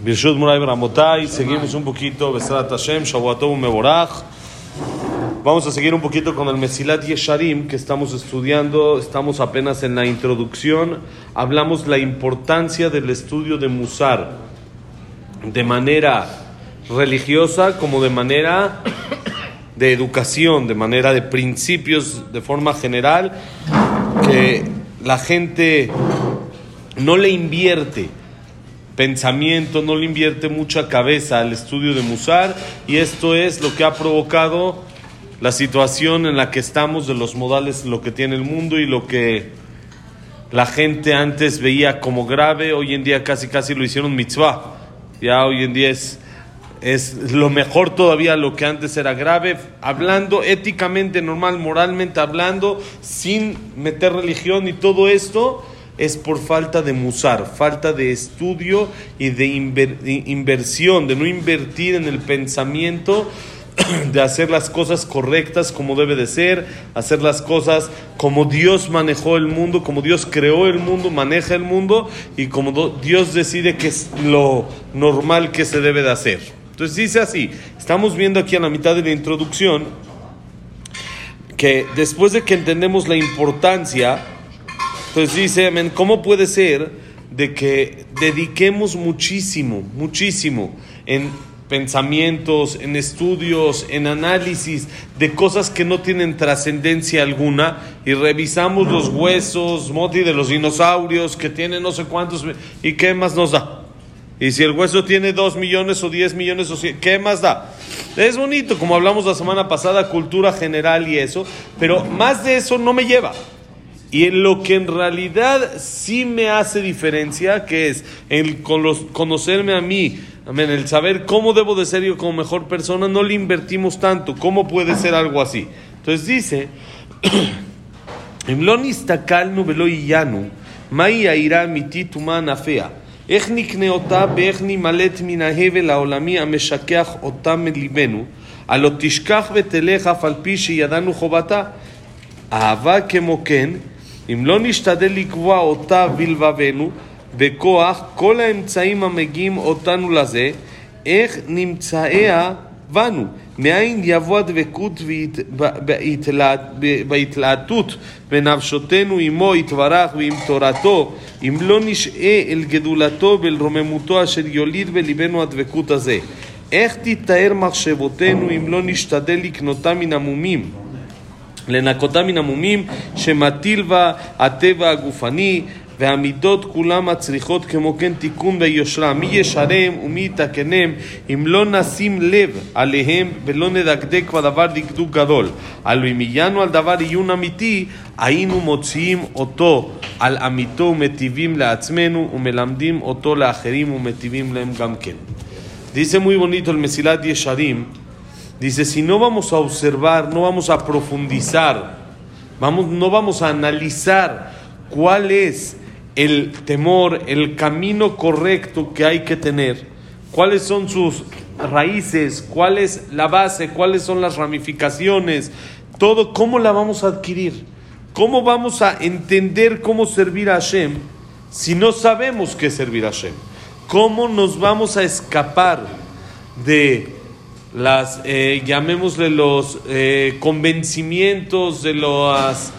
Birshut Muray Bramotay, seguimos un poquito, Besrat Hashem, Shavuatov Meborach. Vamos a seguir un poquito con el Mesilat Yesharim que estamos estudiando, estamos apenas en la introducción. Hablamos la importancia del estudio de Musar de manera religiosa como de manera de educación, de manera de principios de forma general, que la gente no le invierte pensamiento, no le invierte mucha cabeza al estudio de Musar y esto es lo que ha provocado la situación en la que estamos de los modales, lo que tiene el mundo y lo que la gente antes veía como grave, hoy en día casi casi lo hicieron mitzvah. Ya hoy en día es, es lo mejor todavía lo que antes era grave, hablando éticamente, normal, moralmente hablando, sin meter religión y todo esto es por falta de musar, falta de estudio y de inversión, de no invertir en el pensamiento, de hacer las cosas correctas como debe de ser, hacer las cosas como Dios manejó el mundo, como Dios creó el mundo, maneja el mundo y como Dios decide que es lo normal que se debe de hacer. Entonces dice así, estamos viendo aquí a la mitad de la introducción que después de que entendemos la importancia, entonces dice, amén, ¿cómo puede ser de que dediquemos muchísimo, muchísimo en pensamientos, en estudios, en análisis de cosas que no tienen trascendencia alguna y revisamos los huesos, moti de los dinosaurios que tienen no sé cuántos y qué más nos da? Y si el hueso tiene dos millones o diez millones, o ¿qué más da? Es bonito, como hablamos la semana pasada, cultura general y eso, pero más de eso no me lleva. Y en lo que en realidad sí me hace diferencia, que es el conocerme a mí, amén, el saber cómo debo de ser yo como mejor persona, no le invertimos tanto. ¿Cómo puede ser algo así? Entonces dice, Imlonistakal velo yanu, mai aira miti tumana fea. איך נקנה אותה ואיך נמלט מן ההבל העולמי המשכח אותה מליבנו, הלא תשכח ותלך אף על פי שידענו חובתה. אהבה כמו כן, אם לא נשתדל לקבוע אותה בלבבנו, בכוח, כל האמצעים המגיעים אותנו לזה, איך נמצאיה בנו? מאין יבוא הדבקות בהתלהטות בנפשותנו עמו יתברך ועם תורתו, אם לא נשעה אל גדולתו ואל רוממותו אשר יוליד בלבנו הדבקות הזה? איך תתאר מחשבותינו אם לא נשתדל לקנותה מן המומים? לנקותה מן המומים שמטיל בה הטבע הגופני והמידות כולם הצריכות כמו כן תיקון ויושרה מי ישרם ומי יתקנם אם לא נשים לב עליהם ולא נדקדק בדבר דקדוק גדול הלוא אם עיינו על דבר עיון אמיתי היינו מוציאים אותו על אמיתו ומטיבים לעצמנו ומלמדים אותו לאחרים ומטיבים להם גם כן. Dice muy bonito el Mesilat Yesharim Dice, si no vamos a observar, no vamos a profundizar, vamos, no vamos a analizar cuál es el temor, el camino correcto que hay que tener, cuáles son sus raíces, cuál es la base, cuáles son las ramificaciones, todo, cómo la vamos a adquirir, cómo vamos a entender cómo servir a Hashem si no sabemos qué servir a Hashem, cómo nos vamos a escapar de las, eh, llamémosle los eh, convencimientos de los,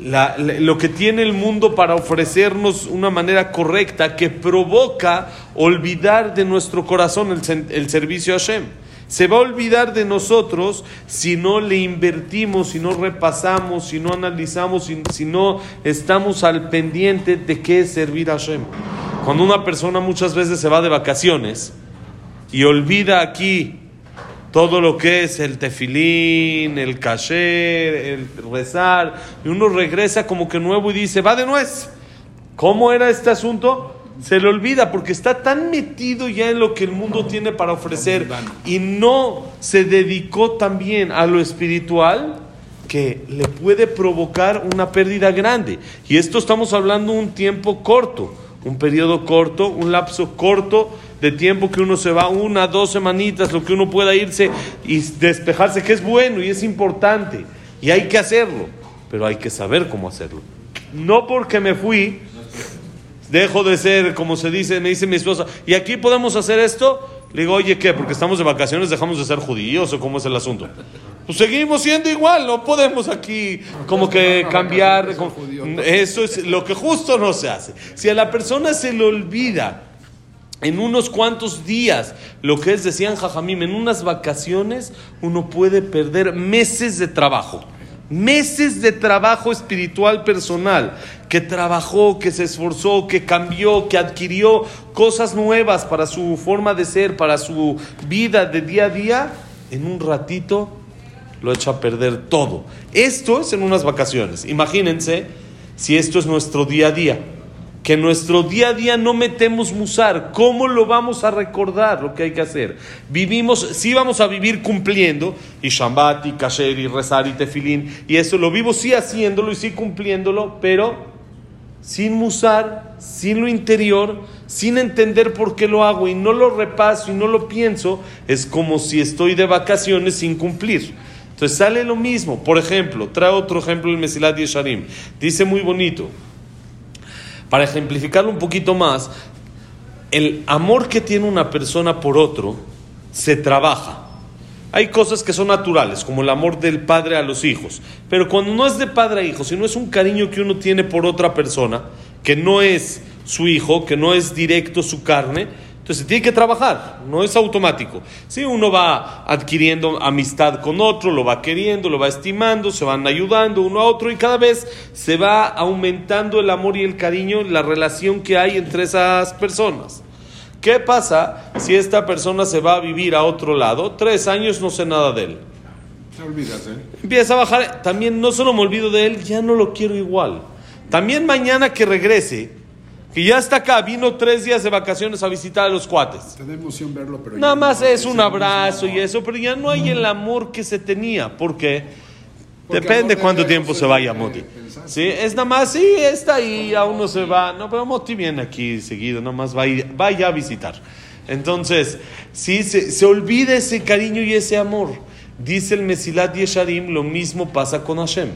lo que tiene el mundo para ofrecernos una manera correcta que provoca olvidar de nuestro corazón el, el servicio a Hashem. Se va a olvidar de nosotros si no le invertimos, si no repasamos, si no analizamos, si, si no estamos al pendiente de qué es servir a Hashem. Cuando una persona muchas veces se va de vacaciones y olvida aquí todo lo que es el tefilín, el kasher, el rezar, y uno regresa como que nuevo y dice, va de nuez. ¿Cómo era este asunto? Se le olvida porque está tan metido ya en lo que el mundo tiene para ofrecer y no se dedicó también a lo espiritual que le puede provocar una pérdida grande. Y esto estamos hablando un tiempo corto, un periodo corto, un lapso corto de tiempo que uno se va, una, dos semanitas, lo que uno pueda irse y despejarse, que es bueno y es importante. Y hay que hacerlo, pero hay que saber cómo hacerlo. No porque me fui, dejo de ser, como se dice, me dice mi esposa, ¿y aquí podemos hacer esto? Le digo, oye, ¿qué? Porque estamos de vacaciones, dejamos de ser judíos o cómo es el asunto. Pues seguimos siendo igual, no podemos aquí como que cambiar. Eso es lo que justo no se hace. Si a la persona se le olvida en unos cuantos días, lo que es, decían Jajamim, en unas vacaciones uno puede perder meses de trabajo. Meses de trabajo espiritual personal, que trabajó, que se esforzó, que cambió, que adquirió cosas nuevas para su forma de ser, para su vida de día a día, en un ratito lo echa a perder todo. Esto es en unas vacaciones. Imagínense si esto es nuestro día a día que en nuestro día a día no metemos musar. ¿Cómo lo vamos a recordar lo que hay que hacer? Vivimos, sí vamos a vivir cumpliendo, y Shambat, y Kasher, y rezar, y Tefilín, y eso lo vivo sí haciéndolo y sí cumpliéndolo, pero sin musar, sin lo interior, sin entender por qué lo hago y no lo repaso y no lo pienso, es como si estoy de vacaciones sin cumplir. Entonces sale lo mismo. Por ejemplo, trae otro ejemplo el Mesilat Yesharim. Dice muy bonito. Para ejemplificarlo un poquito más, el amor que tiene una persona por otro se trabaja. Hay cosas que son naturales, como el amor del padre a los hijos. Pero cuando no es de padre a hijo, sino es un cariño que uno tiene por otra persona, que no es su hijo, que no es directo su carne, entonces tiene que trabajar, no es automático. Si uno va adquiriendo amistad con otro, lo va queriendo, lo va estimando, se van ayudando uno a otro y cada vez se va aumentando el amor y el cariño, la relación que hay entre esas personas. ¿Qué pasa si esta persona se va a vivir a otro lado? Tres años no sé nada de él. Te olvidas, ¿eh? Empieza a bajar, también no solo me olvido de él, ya no lo quiero igual. También mañana que regrese, que ya está acá, vino tres días de vacaciones a visitar a los cuates. Te da emoción verlo, pero Nada más no es un abrazo y eso, pero ya no hay el amor que se tenía. ¿Por qué? Porque Depende cuánto tiempo se vaya Moti. Sí, es nada más, sí, está ahí, a uno se va. No, pero Moti viene aquí seguido, nada más va, a ir- va ya a visitar. Entonces, sí, se, se olvida ese cariño y ese amor. Dice el Mesilat Yesharim, lo mismo pasa con Hashem.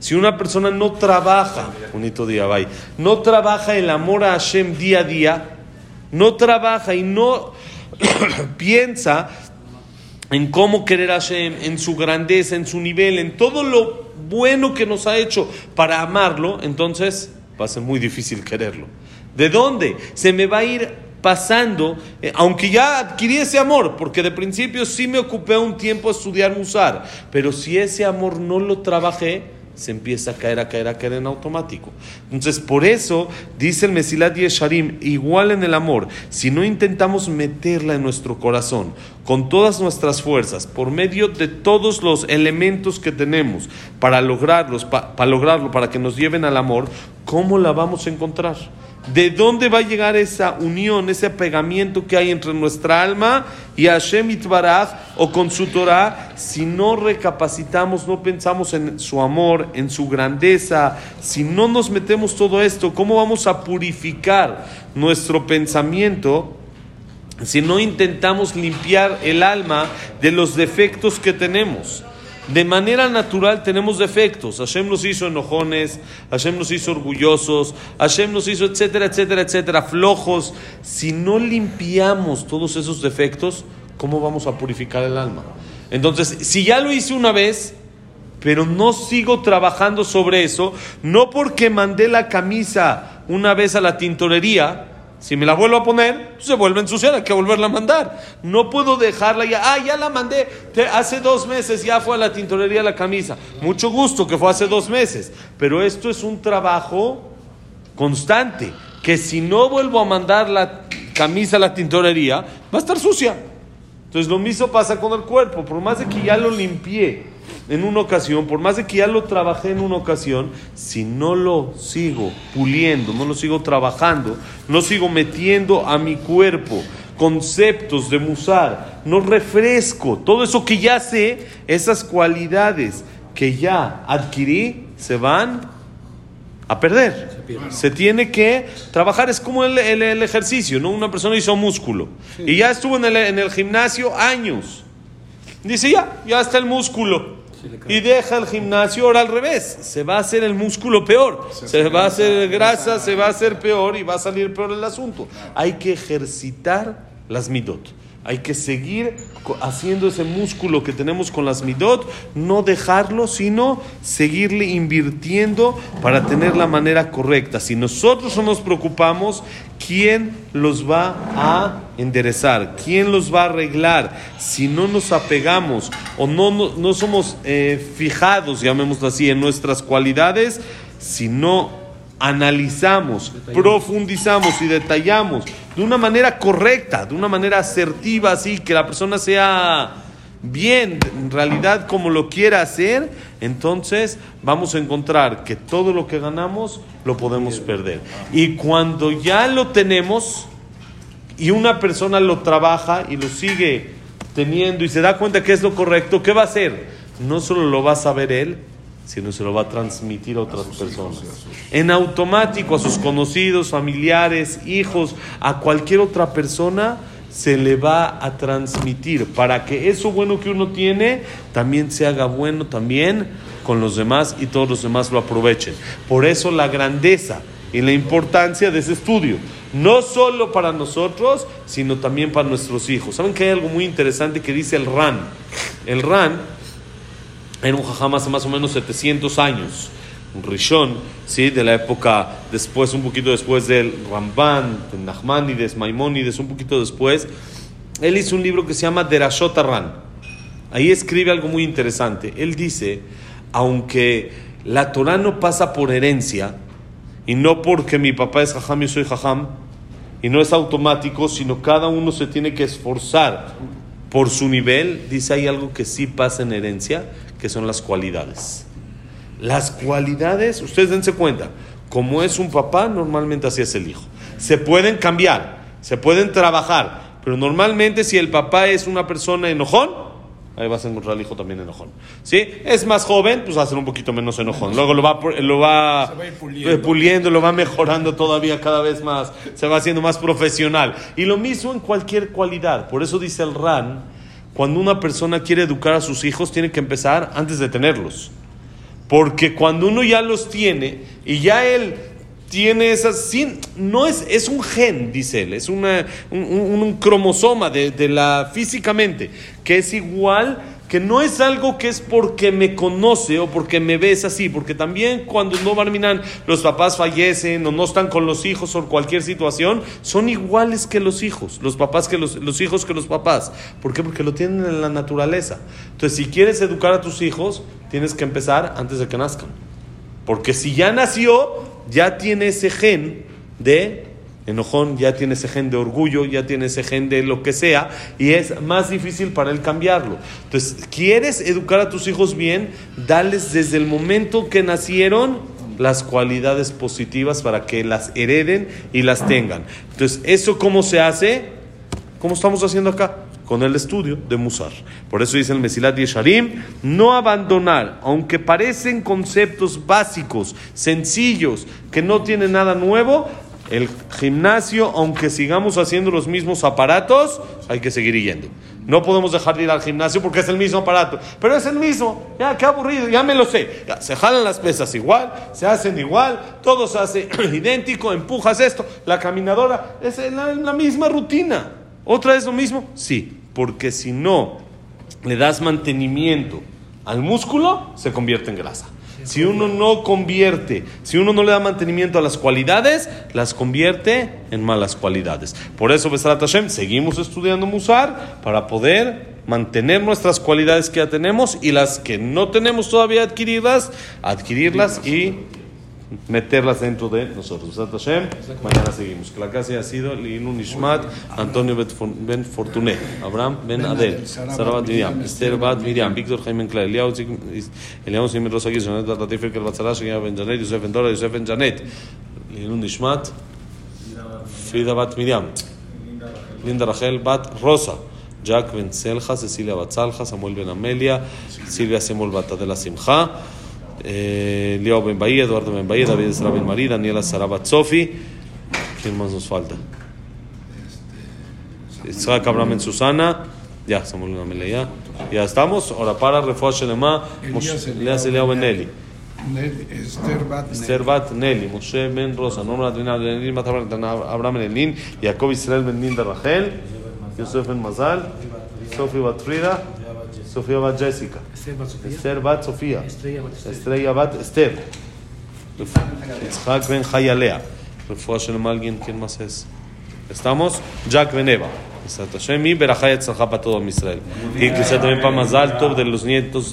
Si una persona no trabaja, bonito día, bye, no trabaja el amor a Hashem día a día, no trabaja y no piensa en cómo querer a Hashem, en su grandeza, en su nivel, en todo lo bueno que nos ha hecho para amarlo, entonces va a ser muy difícil quererlo. ¿De dónde? Se me va a ir pasando, eh, aunque ya adquirí ese amor, porque de principio sí me ocupé un tiempo a estudiar Musar, pero si ese amor no lo trabajé, se empieza a caer, a caer, a caer en automático. Entonces, por eso dice el Mesilat Yesharim, igual en el amor, si no intentamos meterla en nuestro corazón con todas nuestras fuerzas, por medio de todos los elementos que tenemos para lograrlos, pa- para lograrlo, para que nos lleven al amor, ¿cómo la vamos a encontrar? ¿De dónde va a llegar esa unión, ese apegamiento que hay entre nuestra alma y Hashem Itbaraj o con su Torah si no recapacitamos, no pensamos en su amor, en su grandeza, si no nos metemos todo esto, ¿cómo vamos a purificar nuestro pensamiento? Si no intentamos limpiar el alma de los defectos que tenemos. De manera natural tenemos defectos. Hashem nos hizo enojones, Hashem nos hizo orgullosos, Hashem nos hizo etcétera, etcétera, etcétera, flojos. Si no limpiamos todos esos defectos, ¿cómo vamos a purificar el alma? Entonces, si ya lo hice una vez, pero no sigo trabajando sobre eso, no porque mandé la camisa una vez a la tintorería, si me la vuelvo a poner, se vuelve a hay que volverla a mandar. No puedo dejarla ya, ah, ya la mandé, Te- hace dos meses ya fue a la tintorería la camisa. Mucho gusto que fue hace dos meses, pero esto es un trabajo constante, que si no vuelvo a mandar la camisa a la tintorería, va a estar sucia. Entonces lo mismo pasa con el cuerpo, por más de que ya lo limpié en una ocasión, por más de que ya lo trabajé en una ocasión, si no lo sigo puliendo, no lo sigo trabajando, no sigo metiendo a mi cuerpo conceptos de musar, no refresco todo eso que ya sé, esas cualidades que ya adquirí, se van a perder. Se tiene que trabajar, es como el, el- el ejercicio, ¿no? Una persona hizo músculo y ya estuvo en el, en el gimnasio años. Dice, ya, ya está el músculo. Y deja el gimnasio, ahora al revés, se va a hacer el músculo peor, se va a hacer grasa, se va a hacer peor y va a salir peor el asunto. Hay que ejercitar las midot. Hay que seguir haciendo ese músculo que tenemos con las midot, no dejarlo, sino seguirle invirtiendo para tener la manera correcta. Si nosotros no nos preocupamos, ¿quién los va a enderezar? ¿Quién los va a arreglar? Si no nos apegamos o no, no, no somos eh, fijados, llamémoslo así, en nuestras cualidades, si no analizamos, profundizamos y detallamos de una manera correcta, de una manera asertiva, así que la persona sea bien, en realidad como lo quiera hacer, entonces vamos a encontrar que todo lo que ganamos lo podemos perder. Y cuando ya lo tenemos y una persona lo trabaja y lo sigue teniendo y se da cuenta que es lo correcto, ¿qué va a hacer? No solo lo va a saber él, sino se lo va a transmitir a otras personas. En automático a sus conocidos, familiares, hijos, a cualquier otra persona se le va a transmitir para que eso bueno que uno tiene también se haga bueno también con los demás y todos los demás lo aprovechen. Por eso la grandeza y la importancia de ese estudio, no solo para nosotros, sino también para nuestros hijos. ¿Saben que hay algo muy interesante que dice el RAN? El RAN era un jajam más o menos 700 años, rishon, ¿sí? de la época después, un poquito después del Ramban, de Nachmanides, Maimónides, un poquito después. Él hizo un libro que se llama Derashot Ran. Ahí escribe algo muy interesante. Él dice, aunque la Torah no pasa por herencia, y no porque mi papá es jajam y soy jajam, y no es automático, sino cada uno se tiene que esforzar por su nivel, dice hay algo que sí pasa en herencia, que son las cualidades. Las cualidades, ustedes dense cuenta, como es un papá, normalmente así es el hijo. Se pueden cambiar, se pueden trabajar, pero normalmente si el papá es una persona enojón, ahí vas a encontrar al hijo también enojón. ¿Sí? Es más joven, pues va a ser un poquito menos enojón. Luego lo va, lo va, va puliendo. puliendo, lo va mejorando todavía cada vez más, se va haciendo más profesional. Y lo mismo en cualquier cualidad. Por eso dice el RAN, cuando una persona quiere educar a sus hijos, tiene que empezar antes de tenerlos. Porque cuando uno ya los tiene y ya él tiene esas, no es, es un gen, dice él, es una, un, un- un cromosoma de, de la físicamente, que es igual, que no es algo que es porque me conoce o porque me ves así, porque también cuando no barminan los papás fallecen o no están con los hijos o cualquier situación, son iguales que los hijos, los papás que los, los hijos que los papás. ¿Por qué? Porque lo tienen en la naturaleza. Entonces, si quieres educar a tus hijos, tienes que empezar antes de que nazcan. Porque si ya nació, ya tiene ese gen de enojón, ya tiene ese gen de orgullo, ya tiene ese gen de lo que sea, y es más difícil para él cambiarlo. Entonces, ¿quieres educar a tus hijos bien? Dales desde el momento que nacieron las cualidades positivas para que las hereden y las tengan. Entonces, ¿eso cómo se hace? ¿Cómo estamos haciendo acá? Con el estudio de Musar. Por eso dice el Mesilat Yesharim, no abandonar, aunque parecen conceptos básicos, sencillos, que no tienen nada nuevo, el gimnasio, aunque sigamos haciendo los mismos aparatos, hay que seguir yendo. No podemos dejar de ir al gimnasio porque es el mismo aparato. Pero es el mismo. Ya, qué aburrido, ya me lo sé. Ya, se jalan las pesas igual, se hacen igual, todo se hace idéntico, empujas esto, la caminadora, es la, la misma rutina. ¿Otra vez lo mismo? Sí, porque si no le das mantenimiento al músculo, se convierte en grasa. Si uno no convierte, si uno no le da mantenimiento a las cualidades, las convierte en malas cualidades. Por eso, Besrat Hashem, seguimos estudiando Musar para poder mantener nuestras cualidades que ya tenemos y las que no tenemos todavía adquirirlas, adquirirlas y meterlas dentro de nosotros. Hashem, mañana seguimos. Que la clase ha sido Linu Nishmat, Antonio Ben Fortuné, Abraham Ben Adel, Sara Bat Miriam, Esther Bat Miriam, Víctor Jaime Clay, Eliao Simon Rosa Gis, Janet Bat Latif, Elkel Bat Sarah, Shia Ben Janet, Yosef Ben Dora, Yosef Ben Janet, Linu Nishmat, Frida Bat Miriam, Linda Rachel Bat Rosa, Jack Ben Selja, Cecilia Bat Salja, Samuel Ben Amelia, Silvia Semol Bat Adela Simcha, eh, Liao Ben Bahía, Eduardo Ben Bahía, David Esra Ben Marí, Daniela Sara Bat Sofi. ¿Quién más nos falta? Isaac Abraham Ben Susana, Ya, estamos en la melea. Ya estamos. Ahora para Refuah Shelema, Elías Elías Eliyahu Ben Eli. Nel- Esther Bat Esther Bat Nelly, Moshe Ben Rosa, Norma Adrina Ben Elin, Bat Abraham Ben Elin, Jacob Israel Ben Din Sofía Bat Jessica, Esther Bat Sofía, Estrella Bat Esther, Yitzhak Ben Hayalea, Refuah Shelema, alguien, ¿quién más es? ¿Estamos? Jack Ben Eva. Besat Hashem y Berajá Yitzhak para todo Israel. Y sea también para Mazal Tov de los nietos